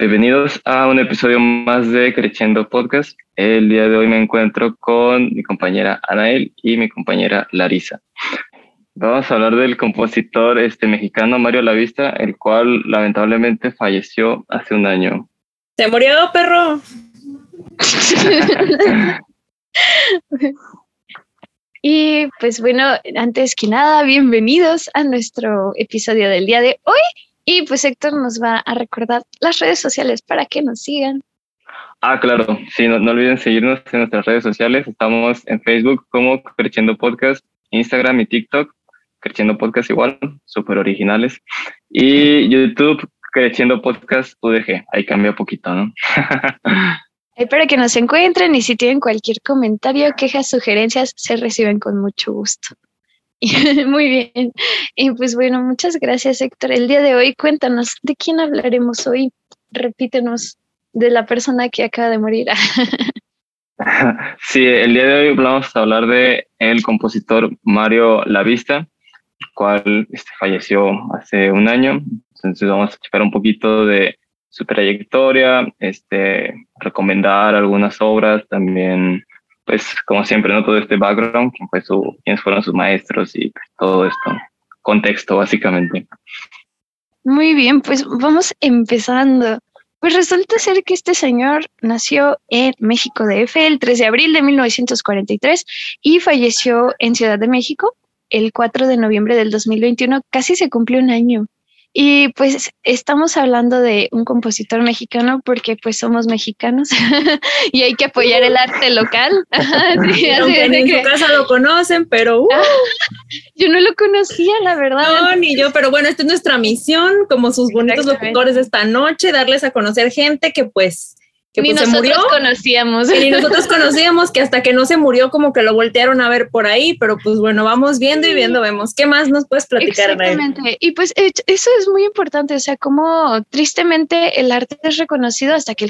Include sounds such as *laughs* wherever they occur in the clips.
Bienvenidos a un episodio más de Creciendo Podcast. El día de hoy me encuentro con mi compañera Anael y mi compañera Larisa. Vamos a hablar del compositor este, mexicano Mario Lavista, el cual lamentablemente falleció hace un año. ¡Se murió, perro! *laughs* y pues bueno, antes que nada, bienvenidos a nuestro episodio del día de hoy. Y pues Héctor nos va a recordar las redes sociales para que nos sigan. Ah, claro. Sí, no, olviden seguirnos en nuestras redes sociales. Estamos en Facebook como Creciendo Podcast, Instagram y TikTok. Creciendo Podcast igual, súper originales. Y YouTube, Creciendo Podcast UDG. Ahí cambia poquito, ¿no? *laughs* Ahí para que nos encuentren y si tienen cualquier comentario, quejas, sugerencias, se reciben con mucho gusto. *laughs* Muy bien. Y pues bueno, muchas gracias Héctor. El día de hoy cuéntanos, ¿de quién hablaremos hoy? Repítenos de la persona que acaba de morir. *laughs* Sí, el día de hoy vamos a hablar de el compositor Mario Lavista, el cual este, falleció hace un año. Entonces vamos a checar un poquito de su trayectoria, este, recomendar algunas obras, también pues como siempre, ¿no? Todo este background, quién fue su, quiénes fueron sus maestros y pues, todo esto, contexto básicamente. Muy bien, pues vamos empezando. Pues resulta ser que este señor nació en México DF el 3 de abril de 1943 y falleció en Ciudad de México el 4 de noviembre del 2021. Casi se cumplió un año. Y pues estamos hablando de un compositor mexicano porque pues somos mexicanos *laughs* y hay que apoyar el arte local. *laughs* sí, Aunque en su casa lo conocen, pero uh. yo no lo conocía, la verdad. No, ni yo, pero bueno, esta es nuestra misión, como sus bonitos locutores de esta noche, darles a conocer gente que pues que ni pues, nosotros conocíamos. ni nosotros *laughs* conocíamos que hasta que no se murió como que lo voltearon a ver por ahí, pero pues bueno, vamos viendo y viendo, vemos. ¿Qué más nos puedes platicar? Exactamente. Y pues eso es muy importante, o sea, como tristemente el arte es reconocido hasta que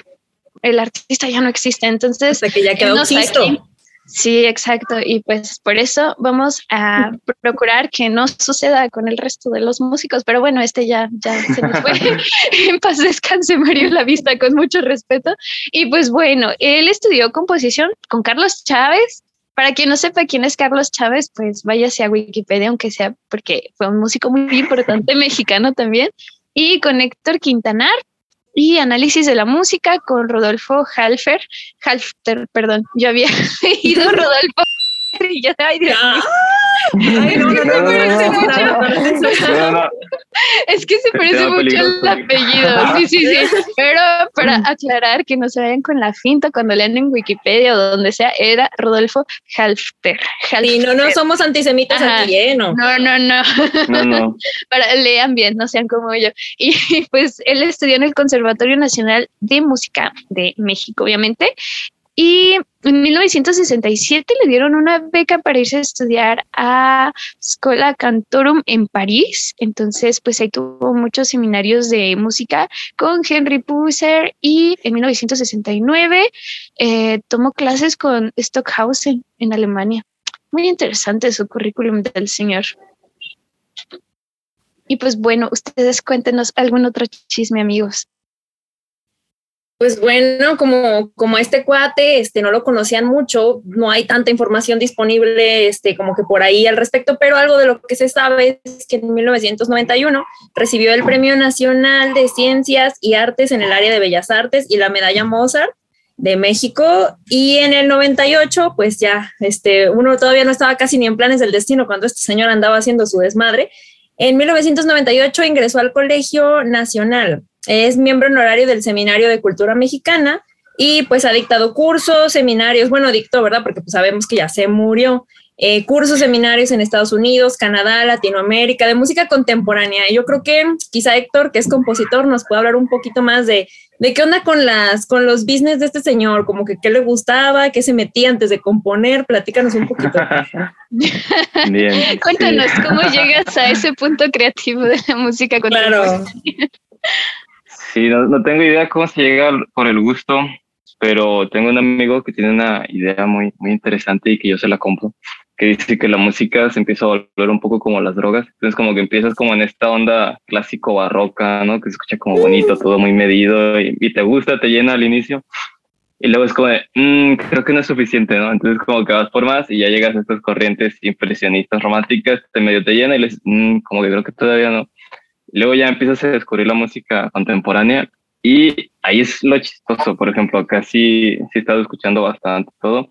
el, artista ya no existe, entonces... Hasta que ya quedó existo. Sí, exacto. Y pues por eso vamos a *laughs* procurar que no suceda con el resto de los músicos. Pero bueno, este ya, ya se nos fue. *laughs* en paz descanse Mario La Vista, con mucho respeto. Y pues bueno, él estudió composición con Carlos Chávez. Para quien no sepa quién es Carlos Chávez, pues váyase a Wikipedia, aunque sea porque fue un músico muy importante *laughs* mexicano también. Y con Héctor Quintanar, y análisis de la música con Rodolfo Halfer, Halfter, perdón, yo había *laughs* ido *laughs* Rodolfo y ya, ay Dios Ay, no, no, no, Es que se parece mucho el apellido. Sí, sí, sí. Pero para aclarar que no se vayan con la finta cuando lean en Wikipedia o donde sea, era Rodolfo Halfter. Y no, no somos antisemitas aquí, ¿eh? No. no, no, no. no, *laughs* Para lean bien, no sean como yo. Y pues él estudió en el Conservatorio Nacional de Música de México, obviamente, y en 1967 le dieron una beca para irse a estudiar a Scola Cantorum en París. Entonces, pues ahí tuvo muchos seminarios de música con Henry Pusser y en 1969 eh, tomó clases con Stockhausen en Alemania. Muy interesante su currículum del señor. Y pues bueno, ustedes cuéntenos algún otro chisme, amigos. Pues bueno, como, como este cuate este, no lo conocían mucho, no hay tanta información disponible este, como que por ahí al respecto, pero algo de lo que se sabe es que en 1991 recibió el Premio Nacional de Ciencias y Artes en el área de Bellas Artes y la Medalla Mozart de México y en el 98 pues ya este uno todavía no estaba casi ni en planes del destino cuando este señor andaba haciendo su desmadre. En 1998 ingresó al Colegio Nacional es miembro honorario del Seminario de Cultura Mexicana y pues ha dictado cursos, seminarios, bueno, dictó, ¿verdad? Porque pues sabemos que ya se murió. Eh, cursos, seminarios en Estados Unidos, Canadá, Latinoamérica, de música contemporánea. Yo creo que quizá Héctor, que es compositor, nos puede hablar un poquito más de, de qué onda con, las, con los business de este señor, como que qué le gustaba, qué se metía antes de componer, platícanos un poquito. *laughs* Bien, Cuéntanos, ¿cómo llegas a ese punto creativo de la música contemporánea? Claro. Sí, no, tengo idea cómo se llega por el gusto, pero tengo un amigo que tiene una idea muy, muy interesante y que yo se la compro, que dice que la música se empieza a volver un poco como las drogas. Entonces como que empiezas como en esta onda clásico barroca, ¿no? Que se escucha como bonito, todo muy medido y, te gusta, te llena al inicio. Y luego es como de, mm, creo que no es suficiente, ¿no? Entonces como que vas por más y ya llegas a estas corrientes impresionistas románticas, te medio te llena y les, mm, como que creo que todavía no. Luego ya empiezas a descubrir la música contemporánea y ahí es lo chistoso, por ejemplo, acá sí, he estado escuchando bastante todo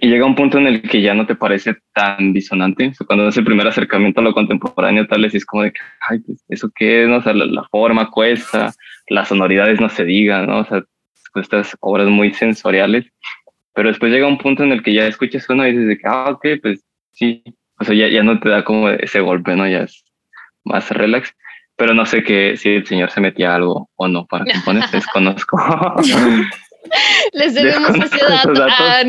y llega un punto en el que ya no te parece tan disonante. cuando es el primer acercamiento a lo contemporáneo, tal vez es como de ay, pues, ¿eso qué es? ¿no? O la, forma cuesta, las sonoridades no se digan, ¿no? O sea, estas obras muy sensoriales. Pero después llega un punto en el que ya escuchas uno y dices de que, ah, ok, pues sí. O sea, ya, ya no te da como ese golpe, ¿no? Ya es más relax. Pero no sé que si el señor se metía algo o no para *laughs* componer, desconozco. *laughs* Les debemos ese dato. Ah,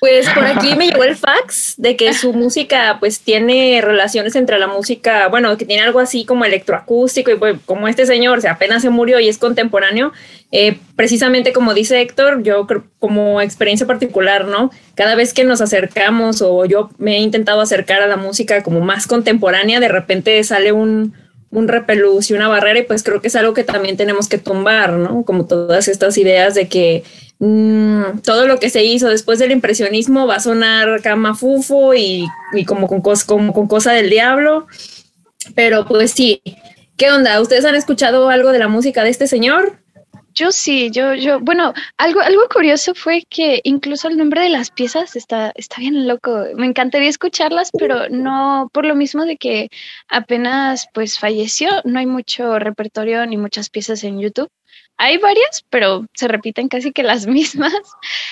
pues por aquí me llegó el fax de que su música pues tiene relaciones entre la música, bueno, que tiene algo así como electroacústico y pues, como este señor o sea, apenas se murió y es contemporáneo, eh, precisamente como dice Héctor, yo creo como experiencia particular, ¿no? Cada vez que nos acercamos o yo me he intentado acercar a la música como más contemporánea, de repente sale un un repelús y una barrera y pues creo que es algo que también tenemos que tumbar, ¿no? Como todas estas ideas de que mm, todo lo que se hizo después del impresionismo va a sonar camafufo y, y como, con como con cosa del diablo, pero pues sí. ¿Qué onda? ¿Ustedes han escuchado algo de la música de este señor? Yo sí, yo, yo, bueno, algo, algo curioso fue que incluso el nombre de las piezas está, está bien loco. Me encantaría escucharlas, pero no, por lo mismo de que apenas pues falleció, no hay mucho repertorio ni muchas piezas en YouTube. Hay varias, pero se repiten casi que las *laughs* mismas.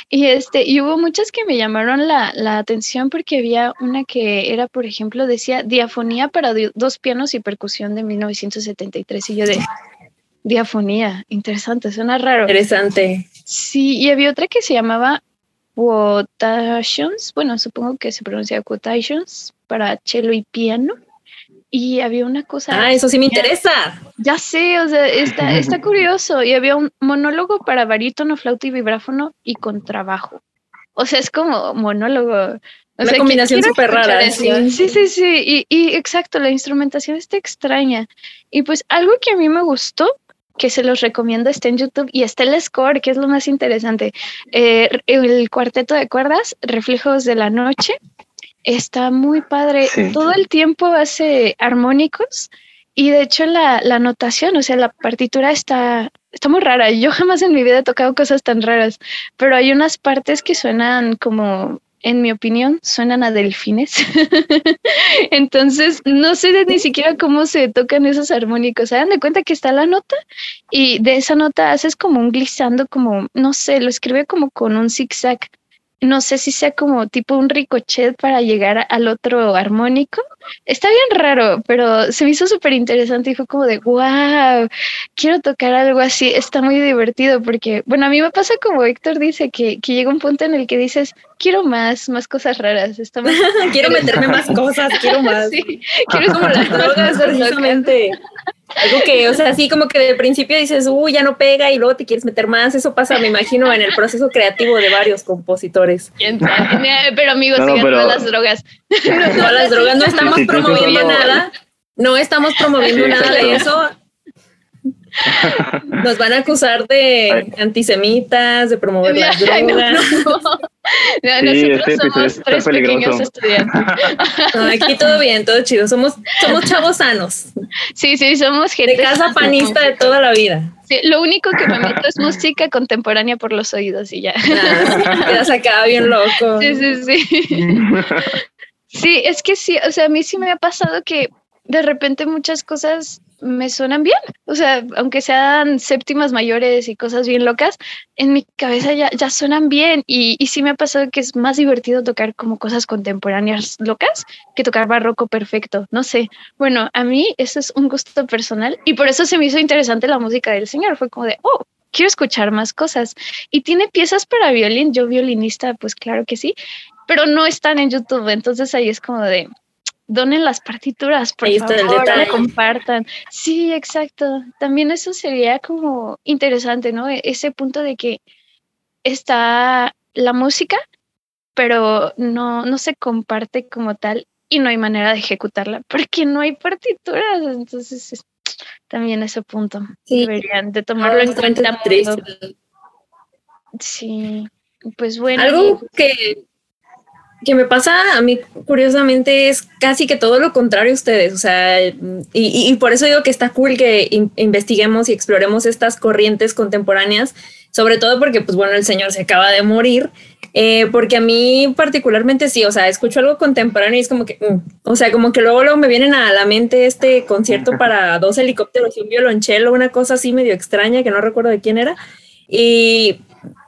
Y este, y hubo muchas que me llamaron la, la atención porque había una que era, por ejemplo, decía Diafonía para dos pianos y percusión de 1973. Y yo de Diafonía, interesante, suena raro. Interesante. Sí, y había otra que se llamaba Quotations, bueno, supongo que se pronuncia Quotations para cello y piano. Y había una cosa. Ah, eso sí me interesa. Ya sé, o sea, está, *laughs* está curioso. Y había un monólogo para barítono, flauta y vibráfono y contrabajo. O sea, es como monólogo. Una combinación súper rara. Sí, sí, sí. sí. Y, y exacto, la instrumentación está extraña. Y pues algo que a mí me gustó que se los recomiendo, está en YouTube y está el score, que es lo más interesante. Eh, el cuarteto de cuerdas, Reflejos de la Noche, está muy padre. Todo el tiempo hace armónicos y de hecho la, la notación, o sea, la partitura está, está muy rara. Yo jamás en mi vida he tocado cosas tan raras, pero hay unas partes que suenan como en mi opinión, suenan a delfines. *laughs* Entonces, no sé ni siquiera cómo se tocan esos armónicos. Se dan de cuenta que está la nota y de esa nota haces como un glissando, como, no sé, lo escribe como con un zigzag no sé si sea como tipo un ricochet para llegar al otro armónico. Está bien raro, pero se me hizo súper interesante y fue como de, wow, quiero tocar algo así. Está muy divertido porque, bueno, a mí me pasa como Héctor dice, que, que llega un punto en el que dices, quiero más, más cosas raras. Está *laughs* quiero meterme más cosas, quiero *laughs* más. Sí, quiero como las *laughs* drogas, precisamente. Algo que, o sea, así como que de principio dices, uy, ya no pega y luego te quieres meter más. Eso pasa, me imagino, en el proceso creativo de varios compositores. *laughs* Pero amigos, no, no, las drogas. No, las drogas, no estamos promoviendo nada. No estamos promoviendo nada de eso. Nos van a acusar de antisemitas, de promover las *laughs* drogas. nosotros este somos tres pequeños estudiantes. aquí todo bien, todo chido. Somos, somos chavos sanos. Sí, sí, somos gente. De casa panista de toda la vida. Sí, lo único que me meto es música contemporánea por los oídos y ya. ya se acaba bien loco. Sí, sí, sí. *laughs* Sí, es que sí, o sea, a mí sí me ha pasado que de repente muchas cosas me suenan bien. O sea, aunque sean séptimas mayores y cosas bien locas, en mi cabeza ya, ya suenan bien. Y, y sí me ha pasado que es más divertido tocar como cosas contemporáneas locas que tocar barroco perfecto. No sé. Bueno, a mí eso es un gusto personal y por eso se me hizo interesante la música del señor. Fue como de, oh, quiero escuchar más cosas. Y tiene piezas para violín. Yo violinista, pues claro que sí, pero no están en YouTube. Entonces ahí es como de, donen las partituras, por favor, compartan. Sí, exacto. También eso sería como interesante, ¿no? E-, ese punto de que está la música, pero no, no se comparte como tal y no hay manera de ejecutarla *laughs* porque no hay partituras. Entonces, también ese punto deberían de tomarlo en cuenta. Sí, pues bueno. Algo que, que me pasa a mí curiosamente es casi que todo lo contrario a ustedes, o sea, y, y, por eso digo que está cool que investiguemos y exploremos estas corrientes contemporáneas, sobre todo porque, pues bueno, el señor se acaba de morir, eh, porque a mí particularmente sí, o sea, escucho algo contemporáneo y es como que, mm, o sea, como que luego, luego me vienen a la mente este concierto para dos helicópteros y un violonchelo, una cosa así medio extraña que no recuerdo de quién era. Y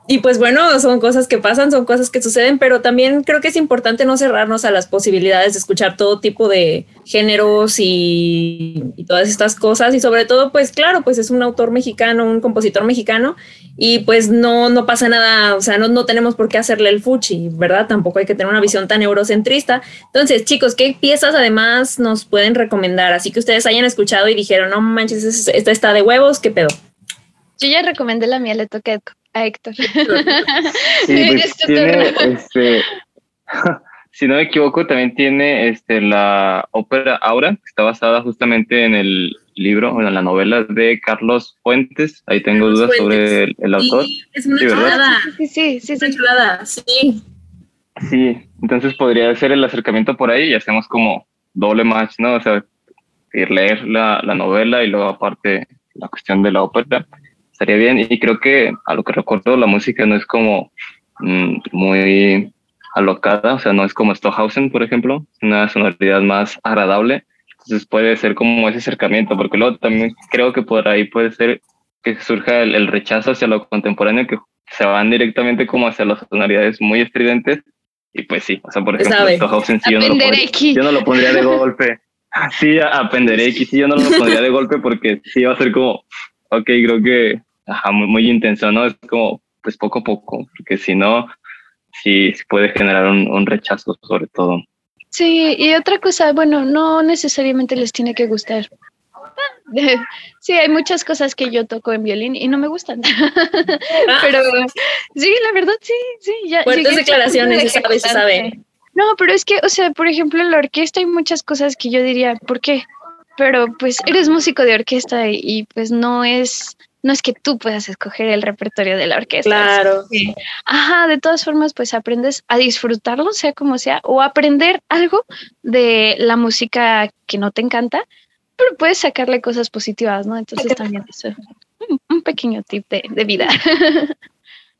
y pues bueno, son cosas que pasan, son cosas que suceden, pero también creo que es importante no cerrarnos a las posibilidades de escuchar todo tipo de géneros y, todas estas cosas. Y sobre todo, pues claro, pues es un autor mexicano, un compositor mexicano, y pues no, no pasa nada, o sea, no, no tenemos por qué hacerle el fuchi, ¿verdad? Tampoco hay que tener una visión tan eurocentrista. Entonces, chicos, ¿qué piezas además nos pueden recomendar? Así que ustedes hayan escuchado y dijeron, no manches, esta está de huevos, ¿qué pedo? Yo ya recomendé la mía, le toqué a Héctor. *laughs* Pues, este, *laughs* si no me equivoco, también tiene este, la ópera Aura, que está basada justamente en el libro, en la novela de Carlos Fuentes. Ahí tengo dudas sobre el, autor. Sí, es una chulada. Sí, sí, sí, es chulada, sí. Sí, entonces podría ser el acercamiento por ahí y hacemos como doble match, ¿no? O sea, leer la, la novela y luego aparte la cuestión de la ópera estaría bien. Y creo que a lo que recuerdo, la música no es como mm, muy alocada, o sea, no es como Stohausen, por ejemplo, una sonoridad más agradable. Entonces puede ser como ese acercamiento, porque luego también creo que por ahí puede ser que surja el, rechazo hacia lo contemporáneo, que se van directamente como hacia las sonoridades muy estridentes. Y pues sí, o sea, por ejemplo, Stohausen sí, yo no, lo yo no lo pondría de golpe. *laughs* Sí, a Penderecki, sí, yo no lo pondría de golpe porque sí va a ser como, ok, creo que ajá, muy, muy intenso, ¿no? Es como, pues poco a poco, porque si no, sí, puede generar un, un rechazo sobre todo. Sí, y otra cosa, bueno, no necesariamente les tiene que gustar. *laughs* Sí, hay muchas cosas que yo toco en violín y no me gustan. *laughs* pero sí, la verdad, sí, sí. Ya, Fuertes declaraciones, se sabe, se sabe. No, pero es que, o sea, por ejemplo, en la orquesta hay muchas cosas que yo diría, ¿por qué? Pero pues eres músico de orquesta y, y pues no es no es que tú puedas escoger el repertorio de la orquesta. Claro. ajá, de todas formas, pues aprendes a disfrutarlo, sea como sea, o aprender algo de la música que no te encanta, pero puedes sacarle cosas positivas, ¿no? Entonces también eso es un, pequeño tip de, vida. *laughs*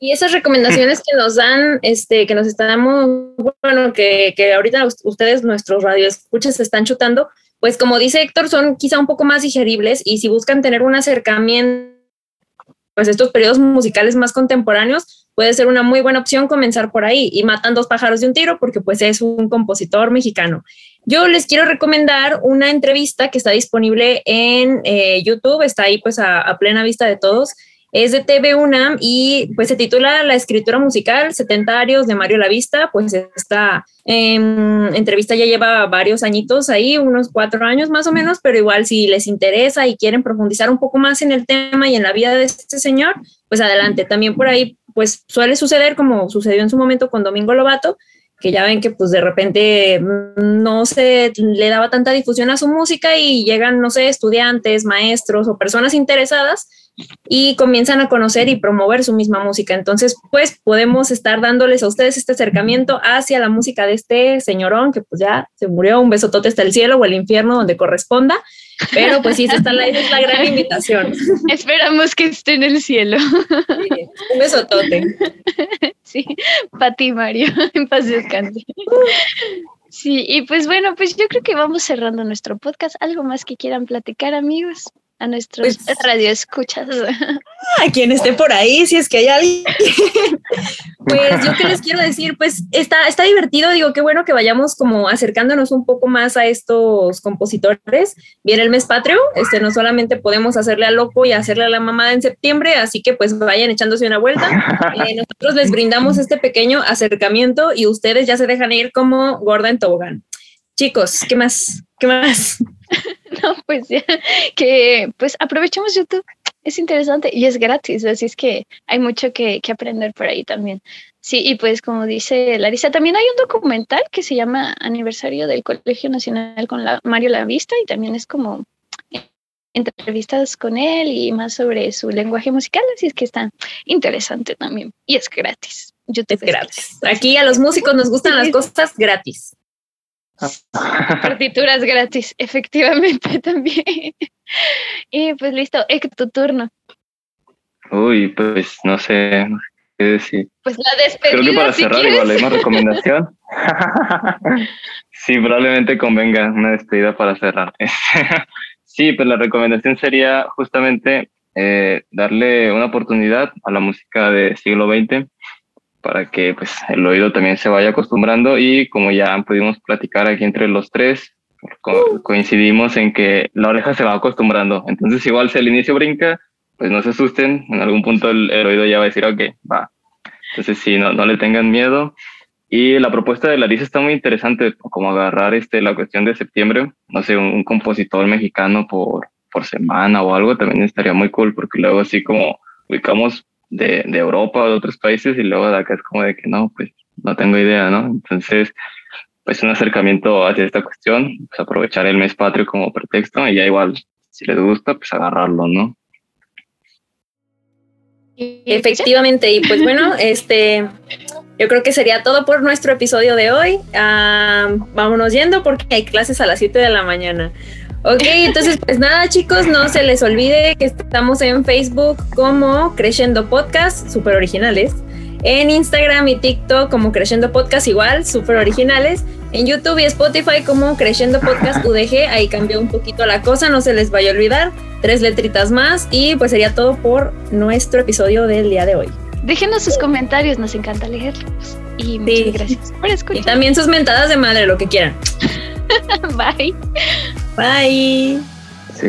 Y esas recomendaciones que nos dan, este, que nos estamos, bueno, que, que ahorita ustedes, nuestros radioescuchas, se están chutando, pues como dice Héctor, son quizá un poco más digeribles y si buscan tener un acercamiento pues estos periodos musicales más contemporáneos, puede ser una muy buena opción comenzar por ahí y matan dos pájaros de un tiro porque pues es un compositor mexicano. Yo les quiero recomendar una entrevista que está disponible en eh, YouTube, está ahí pues a, a plena vista de todos, es de TV UNAM y pues se titula La escritura musical, 70 años de Mario Lavista, pues esta em, entrevista ya lleva varios añitos ahí, unos cuatro años más o menos, pero igual si les interesa y quieren profundizar un poco más en el tema y en la vida de este señor, pues adelante. También por ahí pues suele suceder como sucedió en su momento con Domingo Lobato, que ya ven que pues de repente no se le daba tanta difusión a su música y llegan, no sé, estudiantes, maestros o personas interesadas y comienzan a conocer y promover su misma música. Entonces, pues podemos estar dándoles a ustedes este acercamiento hacia la música de este señorón que pues ya se murió, un besotote hasta el cielo o el infierno donde corresponda. Pero pues sí, está la, es la gran invitación. *laughs* Esperamos que esté en el cielo. un besotote. *laughs* Sí, para ti, Mario, *laughs* en paz descanse. Sí, y pues bueno, pues yo creo que vamos cerrando nuestro podcast. ¿Algo más que quieran platicar, amigos? A nuestros pues, radioescuchas. A quien esté por ahí, si es que hay alguien. *laughs* pues yo que les quiero decir, pues está, está divertido, digo, qué bueno que vayamos como acercándonos un poco más a estos compositores. Viene el mes patrio, este, no solamente podemos hacerle al loco y hacerle a la mamada en septiembre, así que pues vayan echándose una vuelta. *laughs* Eh, nosotros les brindamos este pequeño acercamiento y ustedes ya se dejan ir como gorda en tobogán. Chicos, ¿qué más? ¿Qué más? *laughs* no, pues ya, que pues aprovechemos YouTube es interesante y es gratis, así es que hay mucho que, que, aprender por ahí también. Sí, y pues como dice Larisa, también hay un documental que se llama Aniversario del Colegio Nacional con la, Mario Lavista y también es como entrevistas con él y más sobre su lenguaje musical, así es que está interesante también y es gratis. yo es gratis. Aquí a los músicos nos gustan las cosas gratis. Partituras gratis, efectivamente *laughs* también. y pues listo, es tu turno. Uy, pues no sé, qué decir. Pues la despedida. Creo que para cerrar igual hay más recomendación. *laughs* *laughs* sí, probablemente convenga una despedida para cerrar. sí, pues la recomendación sería justamente eh, darle una oportunidad a la música del siglo XX para que pues, el oído también se vaya acostumbrando y como ya pudimos platicar aquí entre los tres, coincidimos en que la oreja se va acostumbrando. Entonces igual si al inicio brinca, pues no se asusten, en algún punto el, oído ya va a decir, ok, va. Entonces sí, no, no le tengan miedo. Y la propuesta de Larissa está muy interesante, como agarrar este, la cuestión de septiembre, no sé, un, compositor mexicano por, por semana o algo, también estaría muy cool, porque luego así como ubicamos de, de Europa o de otros países y luego de acá es como de que no, pues no tengo idea, ¿no? Entonces, pues un acercamiento hacia esta cuestión, pues aprovechar el mes patrio como pretexto y ya igual, si les gusta, pues agarrarlo, ¿no? Efectivamente, y pues bueno, *laughs* este, yo creo que sería todo por nuestro episodio de hoy. Ah, vámonos yendo porque hay clases a las 7 de la mañana. Ok, entonces pues nada chicos, no se les olvide que estamos en Facebook como Creciendo Podcast, super originales. En Instagram y TikTok como Creciendo Podcast igual, super originales. En YouTube y Spotify como Creciendo Podcast *laughs* UDG, ahí cambió un poquito la cosa, no se les vaya a olvidar. Tres letritas más y pues sería todo por nuestro episodio del día de hoy. Déjenos sus comentarios, nos encanta leerlos. Y muchas gracias por escuchar. Y también sus mentadas de madre, lo que quieran. *laughs* Bye. Bye. Sí.